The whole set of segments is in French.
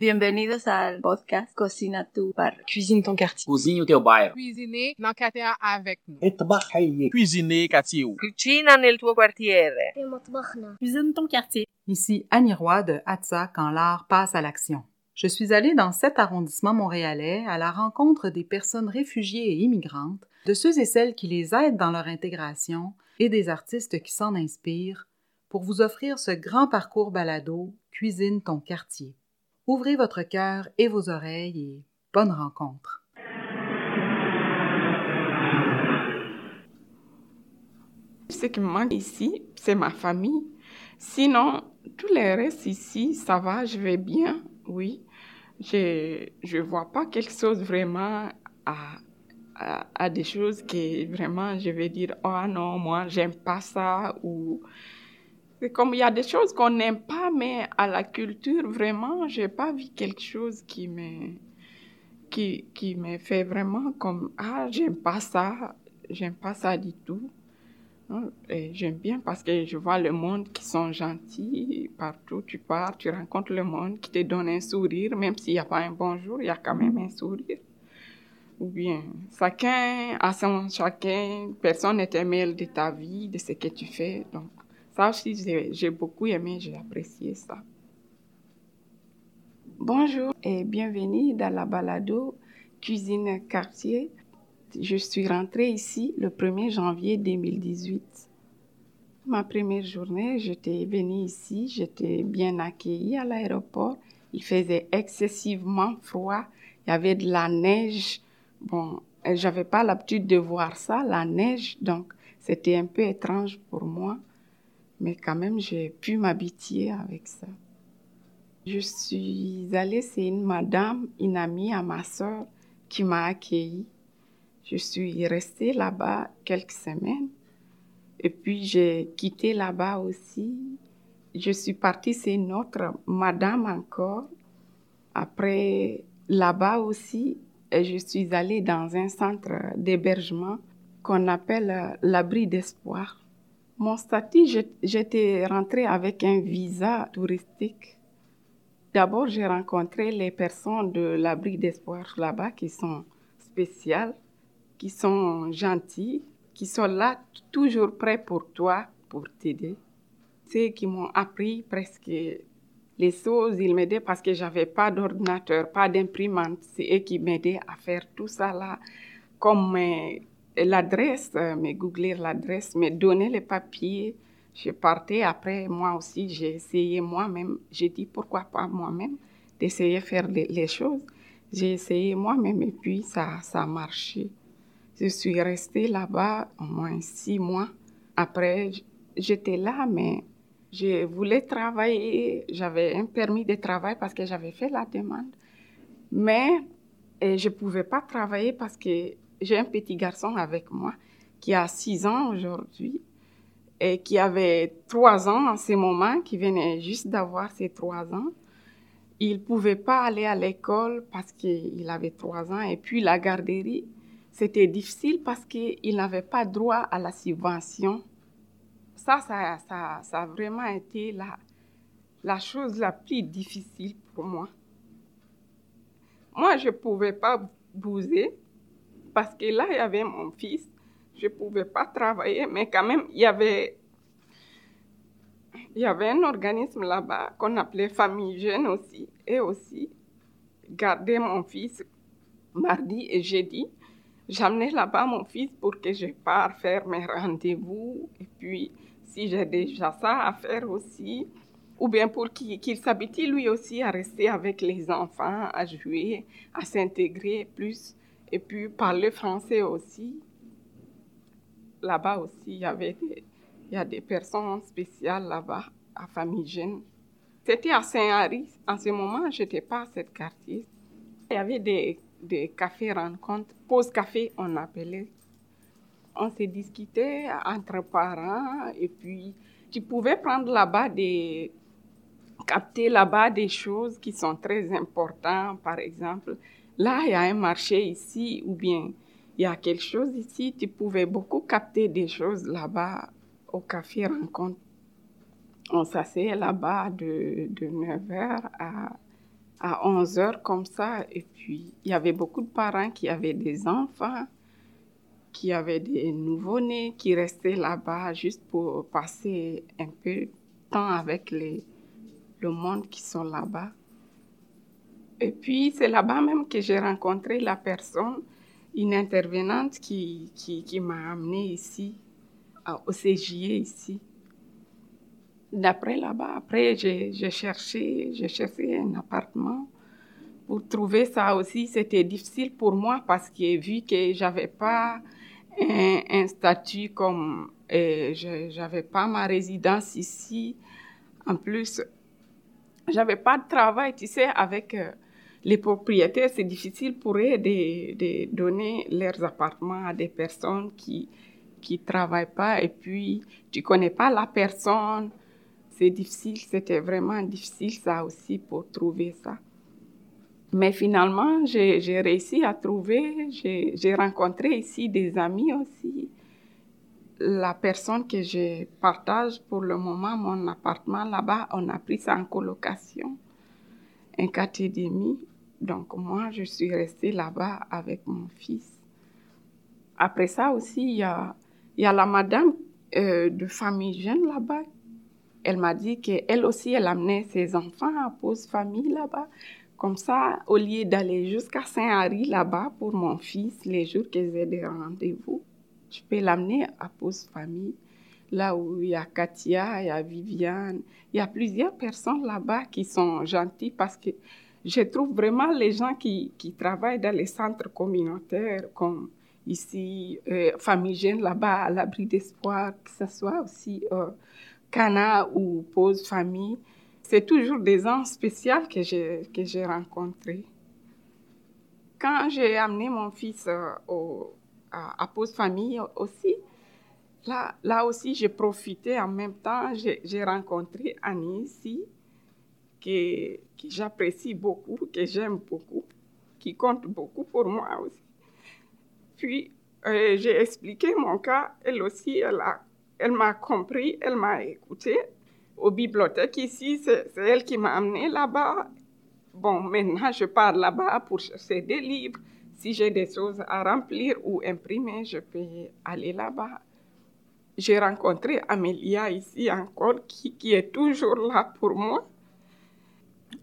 Bienvenue Bienvenidos ao podcast Cocina tu bar. Cuisine ton quartier. Cuisine ton. Cuisiner quartier avec nous. Cuisiner quartier. Cuisine ton quartier. Ici Annie Roy de Atza quand l'art passe à l'action. Je suis allée dans cet arrondissement montréalais à la rencontre des personnes réfugiées et immigrantes, de ceux et celles qui les aident dans leur intégration et des artistes qui s'en inspirent pour vous offrir ce grand parcours balado Cuisine ton quartier. Ouvrez votre cœur et vos oreilles et bonne rencontre. Ce qui me manque ici, c'est ma famille. Sinon, tout le reste ici, ça va, je vais bien, oui. Je ne vois pas quelque chose vraiment à, à, des choses qui vraiment, je vais dire, oh non, moi, j'aime pas ça. Ou comme il y a des choses qu'on n'aime pas, mais à la culture, vraiment, j'ai pas vu quelque chose qui me, qui, qui me fait vraiment comme, ah, j'aime pas ça, j'aime pas ça du tout. Non, et J'aime bien parce que je vois le monde qui sont gentils. Partout tu pars, tu rencontres le monde qui te donne un sourire, même s'il n'y a pas un bonjour, il y a quand même un sourire. Ou bien, chacun a son chacun, personne n'est un de ta vie, de ce que tu fais. Ça aussi, j'ai beaucoup aimé, j'ai apprécié ça. Bonjour et bienvenue dans la balado Cuisine Quartier. Je suis rentrée ici le 1er janvier 2018. Ma première journée, j'étais venue ici, j'étais bien accueillie à l'aéroport. Il faisait excessivement froid, il y avait de la neige. Bon, j'avais pas l'habitude de voir ça, la neige, donc c'était un peu étrange pour moi. Mais quand même, j'ai pu m'habituer avec ça. Je suis allée, c'est une madame, une amie à ma soeur qui m'a accueillie. Je suis restée là-bas quelques semaines. Et puis j'ai quitté là-bas aussi. Je suis partie, c'est une autre madame encore. Après, là-bas aussi, et je suis allée dans un centre d'hébergement qu'on appelle euh, l'abri d'espoir. Mon statut, j'étais rentrée avec un visa touristique. D'abord, j'ai rencontré les personnes de l'abri d'espoir là-bas qui sont spéciales qui sont gentils, qui sont là toujours prêts pour toi, pour t'aider. C'est qui m'ont appris presque les choses, ils m'aidaient parce que j'avais pas d'ordinateur, pas d'imprimante. C'est eux qui m'aidaient à faire tout ça là, comme l'adresse, euh, me googler l'adresse, me donner les papiers. Je partais après, moi aussi, j'ai essayé moi-même. J'ai dit pourquoi pas moi-même d'essayer de faire les, choses. J'ai essayé moi-même et puis ça, ça a marché. Je suis restée là-bas au moins six mois. Après, j'étais là, mais je voulais travailler. J'avais un permis de travail parce que j'avais fait la demande. Mais je ne pouvais pas travailler parce que j'ai un petit garçon avec moi qui a six ans aujourd'hui et qui avait trois ans en ce moment, qui venait juste d'avoir ses trois ans. Il ne pouvait pas aller à l'école parce qu'il avait trois ans. Et puis la garderie, c'était difficile parce qu'il n'avait pas droit à la subvention. Ça, ça, ça, ça a vraiment été la, la chose la plus difficile pour moi. Moi, je ne pouvais pas bouger parce que là, il y avait mon fils. Je ne pouvais pas travailler, mais quand même, il y avait, y avait un organisme là-bas qu'on appelait Famille Jeune aussi. Et aussi, garder mon fils mardi et jeudi. J'amenais là-bas mon fils pour que je parte faire mes rendez-vous. Et puis, si j'ai déjà ça à faire aussi, ou bien pour qu'il s'habitue lui aussi à rester avec les enfants, à jouer, à s'intégrer plus, et puis parler français aussi. Là-bas aussi, il y avait des, il y a des personnes spéciales là-bas, à Famille Jeune. C'était à Saint-Henri. En ce moment, je n'étais pas à ce quartier. Il y avait des, des cafés rencontres, pause café, on appelait. On se discutait entre parents et puis tu pouvais prendre là-bas des, capter là-bas des choses qui sont très importantes. Par exemple, là, il y a un marché ici ou bien il y a quelque chose ici, tu pouvais beaucoup capter des choses là-bas au café rencontre. On s'asseyait là-bas de, de 9h à à 11 heures comme ça. Et puis, il y avait beaucoup de parents qui avaient des enfants, qui avaient des nouveau-nés, qui restaient là-bas juste pour passer un peu de temps avec le monde qui sont là-bas. Et puis, c'est là-bas même que j'ai rencontré la personne, une intervenante qui, qui, m'a amenée ici, au CJE ici. D'après là-bas, après, j'ai cherché, cherché un appartement. Pour trouver ça aussi, c'était difficile pour moi parce que vu que j'avais pas un, un, statut comme, euh, j'avais pas ma résidence ici. En plus, j'avais pas de travail, tu sais, avec euh, les propriétaires, c'est difficile pour eux de, donner leurs appartements à des personnes qui qui travaillent pas et puis tu connais pas la personne. C'est difficile, c'était vraiment difficile ça aussi pour trouver ça. Mais finalement, j'ai réussi à trouver, j'ai rencontré ici des amis aussi. La personne que je partage pour le moment, mon appartement là-bas, on a pris ça en colocation, un quartier demi. Donc moi, je suis restée là-bas avec mon fils. Après ça aussi, il y a, y a la madame euh, de famille jeune là-bas. Elle m'a dit qu'elle aussi, elle amenait ses enfants à pause famille là-bas. Comme ça, au lieu d'aller jusqu'à Saint-Henri là-bas pour mon fils, les jours qu'ils aient des rendez-vous, je peux l'amener à pause famille. Là où il y a Katia, il y a Viviane, il y a plusieurs personnes là-bas qui sont gentilles parce que je trouve vraiment les gens qui, qui travaillent dans les centres communautaires comme ici, euh, Famille Jeune là-bas, à l'abri d'espoir, que ce soit aussi euh, Cana ou Pause Famille. C'est toujours des gens spéciaux que j'ai, que j'ai rencontrés. Quand j'ai amené mon fils euh, au, à, Pause Famille aussi, là, là aussi, j'ai profité en même temps. J'ai, j'ai rencontré Annie ici, que, j'apprécie beaucoup, que j'aime beaucoup, qui compte beaucoup pour moi aussi. Puis, euh, j'ai expliqué mon cas. Elle aussi, elle, a, elle m'a compris, elle m'a écouté. Aux bibliothèques ici, c'est elle qui m'a amené là-bas. Bon, maintenant, je pars là-bas pour chercher des livres. Si j'ai des choses à remplir ou imprimer, je peux aller là-bas. J'ai rencontré Amélia ici encore, qui, qui, est toujours là pour moi.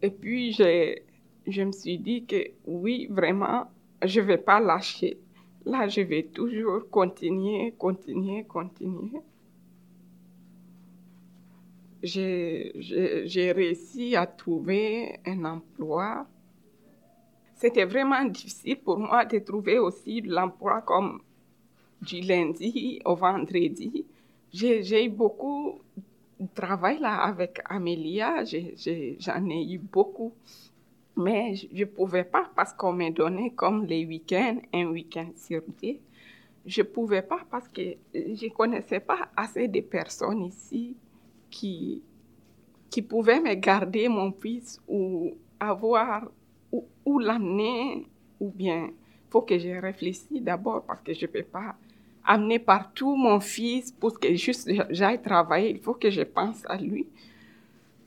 Et puis, je me suis dit que oui, vraiment, je ne vais pas lâcher. Là, je vais toujours continuer, continuer, continuer. J'ai réussi à trouver un emploi. C'était vraiment difficile pour moi de trouver aussi l'emploi comme du lundi au vendredi. J'ai eu beaucoup travail là avec Amélia, j'en ai, eu beaucoup. Mais je ne pouvais pas parce qu'on m'a donné comme les week-ends, un week-end sur deux. Je ne pouvais pas parce que je ne connaissais pas assez de personnes ici qui, pouvaient me garder mon fils ou avoir où, l'amener ou bien il faut que je réfléchisse d'abord parce que je ne peux pas amener partout mon fils pour que juste j'aille travailler. Il faut que je pense à lui.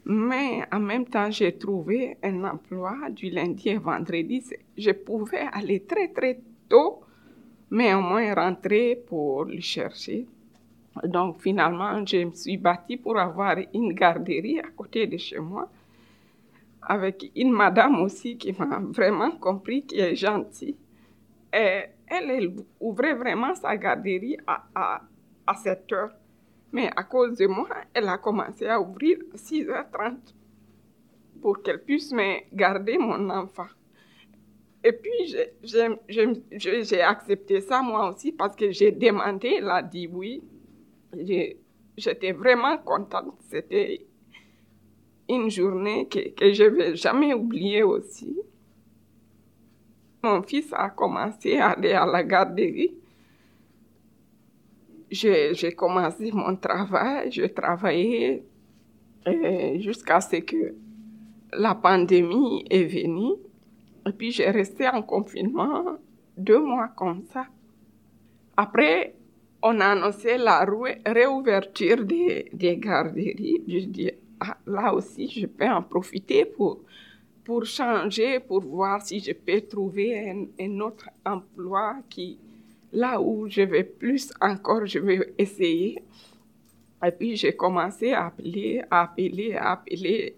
Mais en même temps, j'ai trouvé un emploi du lundi au vendredi. Je pouvais aller très, très tôt, mais au moins rentrer pour le chercher. Donc finalement, je me suis bâtie pour avoir une garderie à côté de chez moi, avec une madame aussi qui m'a vraiment compris, qui est gentille. Et elle, ouvrait vraiment sa garderie à, à, à 7 heures. Mais à cause de moi, elle a commencé à ouvrir à 6h30 pour qu'elle puisse me garder mon enfant. Et puis, j'ai accepté ça moi aussi parce que j'ai demandé, elle a dit oui. J'étais vraiment contente. C'était une journée que, que je ne vais jamais oublier aussi. Mon fils a commencé à aller à la garderie j'ai commencé mon travail, je travaillais euh, jusqu'à ce que la pandémie est venue. Et puis j'ai resté en confinement deux mois comme ça. Après, on a annoncé la réouverture des, garderies. Je dis, ah, là aussi, je peux en profiter pour pour changer, pour voir si je peux trouver un, autre emploi qui, là où je vais plus encore, je vais essayer. Et puis j'ai commencé à appeler, à appeler, à appeler.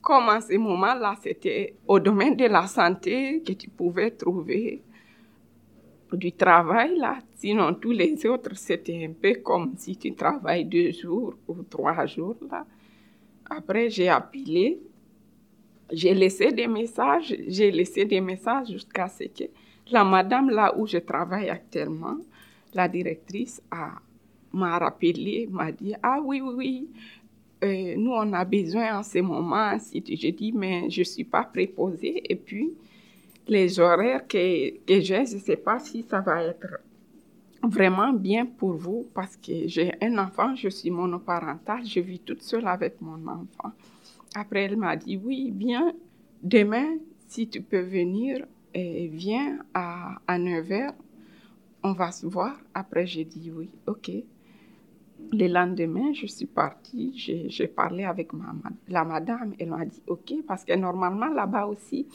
Comme en ce moment-là, c'était au domaine de la santé que tu pouvais trouver du travail là. Sinon, tous les autres, c'était un peu comme si tu travailles deux jours ou trois jours là. Après, j'ai appelé, j'ai laissé des messages, j'ai laissé des messages jusqu'à ce que la madame là où je travaille actuellement, la directrice m'a rappelé, m'a dit ah oui oui oui, euh, nous on a besoin en ce moment. Si j'ai dit mais je suis pas préposée et puis les horaires que, que j'ai, je ne sais pas si ça va être vraiment bien pour vous parce que j'ai un enfant, je suis monoparentale, je vis toute seule avec mon enfant. Après, elle m'a dit, oui, bien, demain, si tu peux venir, et viens à, à 9h, on va se voir. Après, j'ai dit oui, ok. Le lendemain, je suis partie, j'ai parlé avec ma, la madame, elle m'a dit ok, parce que normalement là-bas aussi,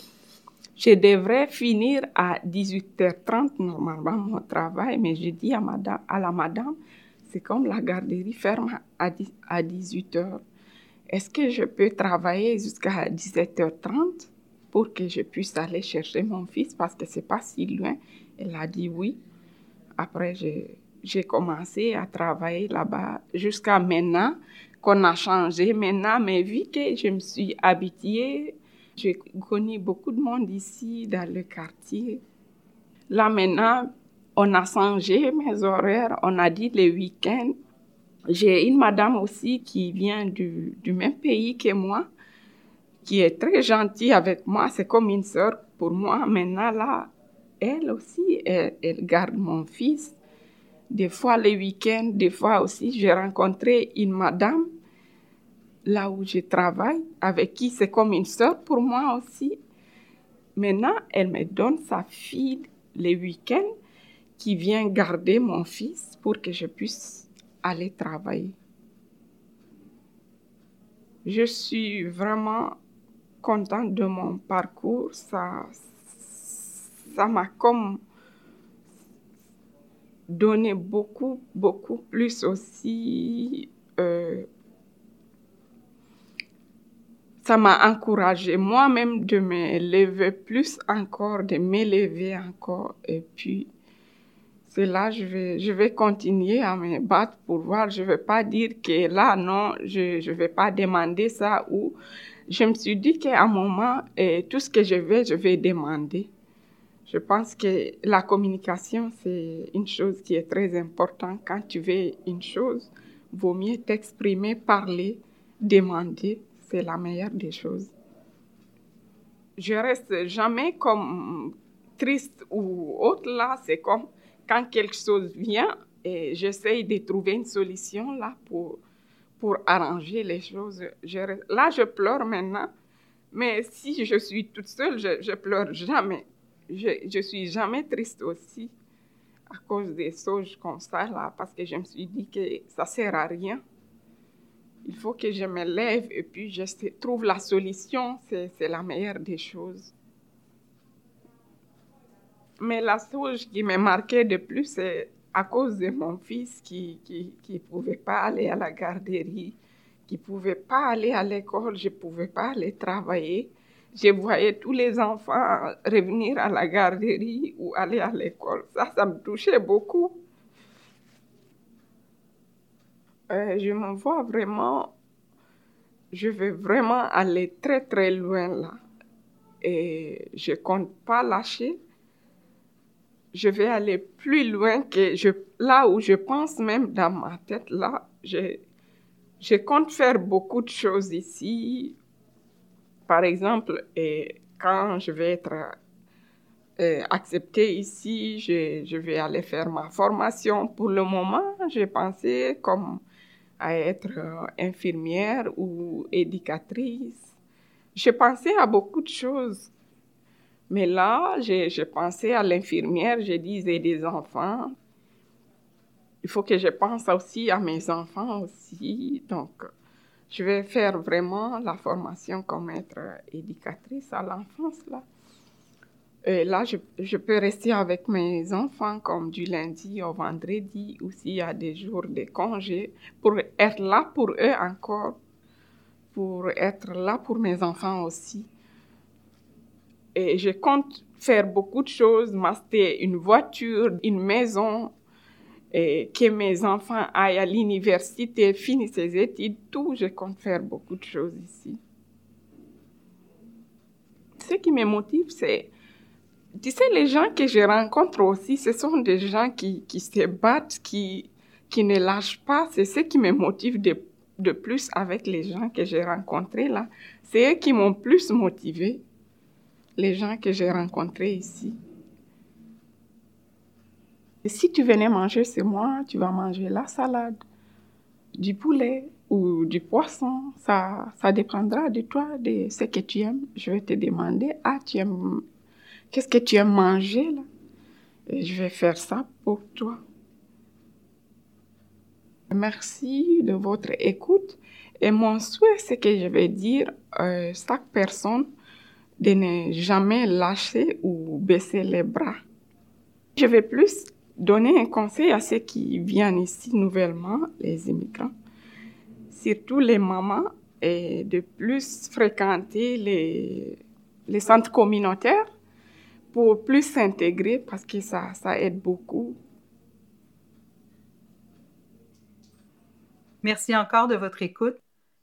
je devrais finir à 18h30 normalement mon travail, mais je dis à, madame, à la madame, c'est comme la garderie ferme à, 18h. Est-ce que je peux travailler jusqu'à 17h30 pour que je puisse aller chercher mon fils? Parce que c'est pas si loin? Elle a dit oui. Après, j'ai commencé à travailler là-bas jusqu'à maintenant qu'on a changé maintenant, mais vu que je me suis habituée j'ai connu beaucoup de monde ici dans le quartier. Là maintenant, on a changé mes horaires. On a dit les week-ends. J'ai une madame aussi qui vient du, du, même pays que moi, qui est très gentille avec moi. C'est comme une sœur pour moi. Maintenant, là, elle aussi, elle, garde mon fils. Des fois les week-ends, des fois aussi, j'ai rencontré une madame là où je travaille, avec qui c'est comme une sœur pour moi aussi. Maintenant, elle me donne sa fille les week-ends qui vient garder mon fils pour que je puisse aller travailler. Je suis vraiment contente de mon parcours. Ça, ça m'a comme donné beaucoup, beaucoup plus aussi euh, ça m'a encouragé moi-même de me lever plus encore, de m'élever encore. Et puis, c'est là je vais, je vais continuer à me battre pour voir. Je ne vais pas dire que là, non, je ne vais pas demander ça. Ou je me suis dit qu'à un moment, et tout ce que je vais, je vais demander. Je pense que la communication, c'est une chose qui est très importante. Quand tu veux une chose, vaut mieux t'exprimer, parler, demander c'est la meilleure des choses. Je reste jamais comme triste ou autre là, c'est comme quand quelque chose vient et j'essaye de trouver une solution là pour, pour arranger les choses. Là, je pleure maintenant, mais si je suis toute seule, je, je pleure jamais. Je, je suis jamais triste aussi à cause des choses comme ça là, parce que je me suis dit que ça sert à rien il faut que je me lève et puis je trouve la solution, c'est la meilleure des choses. Mais la chose qui m'a marqué de plus, c'est à cause de mon fils qui ne pouvait pas aller à la garderie, qui ne pouvait pas aller à l'école, je ne pouvais pas aller travailler. Je voyais tous les enfants revenir à la garderie ou aller à l'école. Ça, ça me touchait beaucoup. Euh, je me vois vraiment, je vais vraiment aller très très loin là. Et je compte pas lâcher. Je vais aller plus loin que là où je pense même dans ma tête là. Je, je compte faire beaucoup de choses ici. Par exemple, quand je vais être euh, acceptée ici, je, je, vais aller faire ma formation. Pour le moment, j'ai pensé comme à être euh, infirmière ou éducatrice. Je pensais à beaucoup de choses. Mais là, j'ai pensé à l'infirmière, je disais des enfants. Il faut que je pense aussi à mes enfants aussi. Donc, Je vais faire vraiment la formation comme être éducatrice à l'enfance là. Et là, je, je, peux rester avec mes enfants comme du lundi au vendredi ou s'il y a des jours de congé pour être là pour eux encore, pour être là pour mes enfants aussi. Et je compte faire beaucoup de choses, m'acheter une voiture, une maison, que mes enfants aillent à l'université, finissent ses études, tout, je compte faire beaucoup de choses ici. Ce qui me motive, c'est, tu sais, les gens que je rencontre aussi, ce sont des gens qui, qui se battent, qui, qui ne lâchent pas. C'est ce qui me motive de, de plus avec les gens que j'ai rencontrés là. C'est eux qui m'ont plus motivé, les gens que j'ai rencontrés ici. Et si tu venais manger chez moi, tu vas manger la salade, du poulet ou du poisson. Ça, ça dépendra de toi, de ce que tu aimes. Je vais te demander, ah, tu aimes, qu'est-ce que tu aimes manger là? Et je vais faire ça pour toi. Merci de votre écoute. Et mon souhait, c'est que je vais dire à euh, chaque personne de ne jamais lâcher ou baisser les bras. Je vais plus donner un conseil à ceux qui viennent ici nouvellement, les immigrants, surtout les mamans, et de plus fréquenter les, centres communautaires pour plus s'intégrer parce que ça, ça aide beaucoup. Merci encore de votre écoute.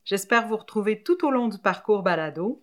J'espère vous retrouver tout au long du parcours balado.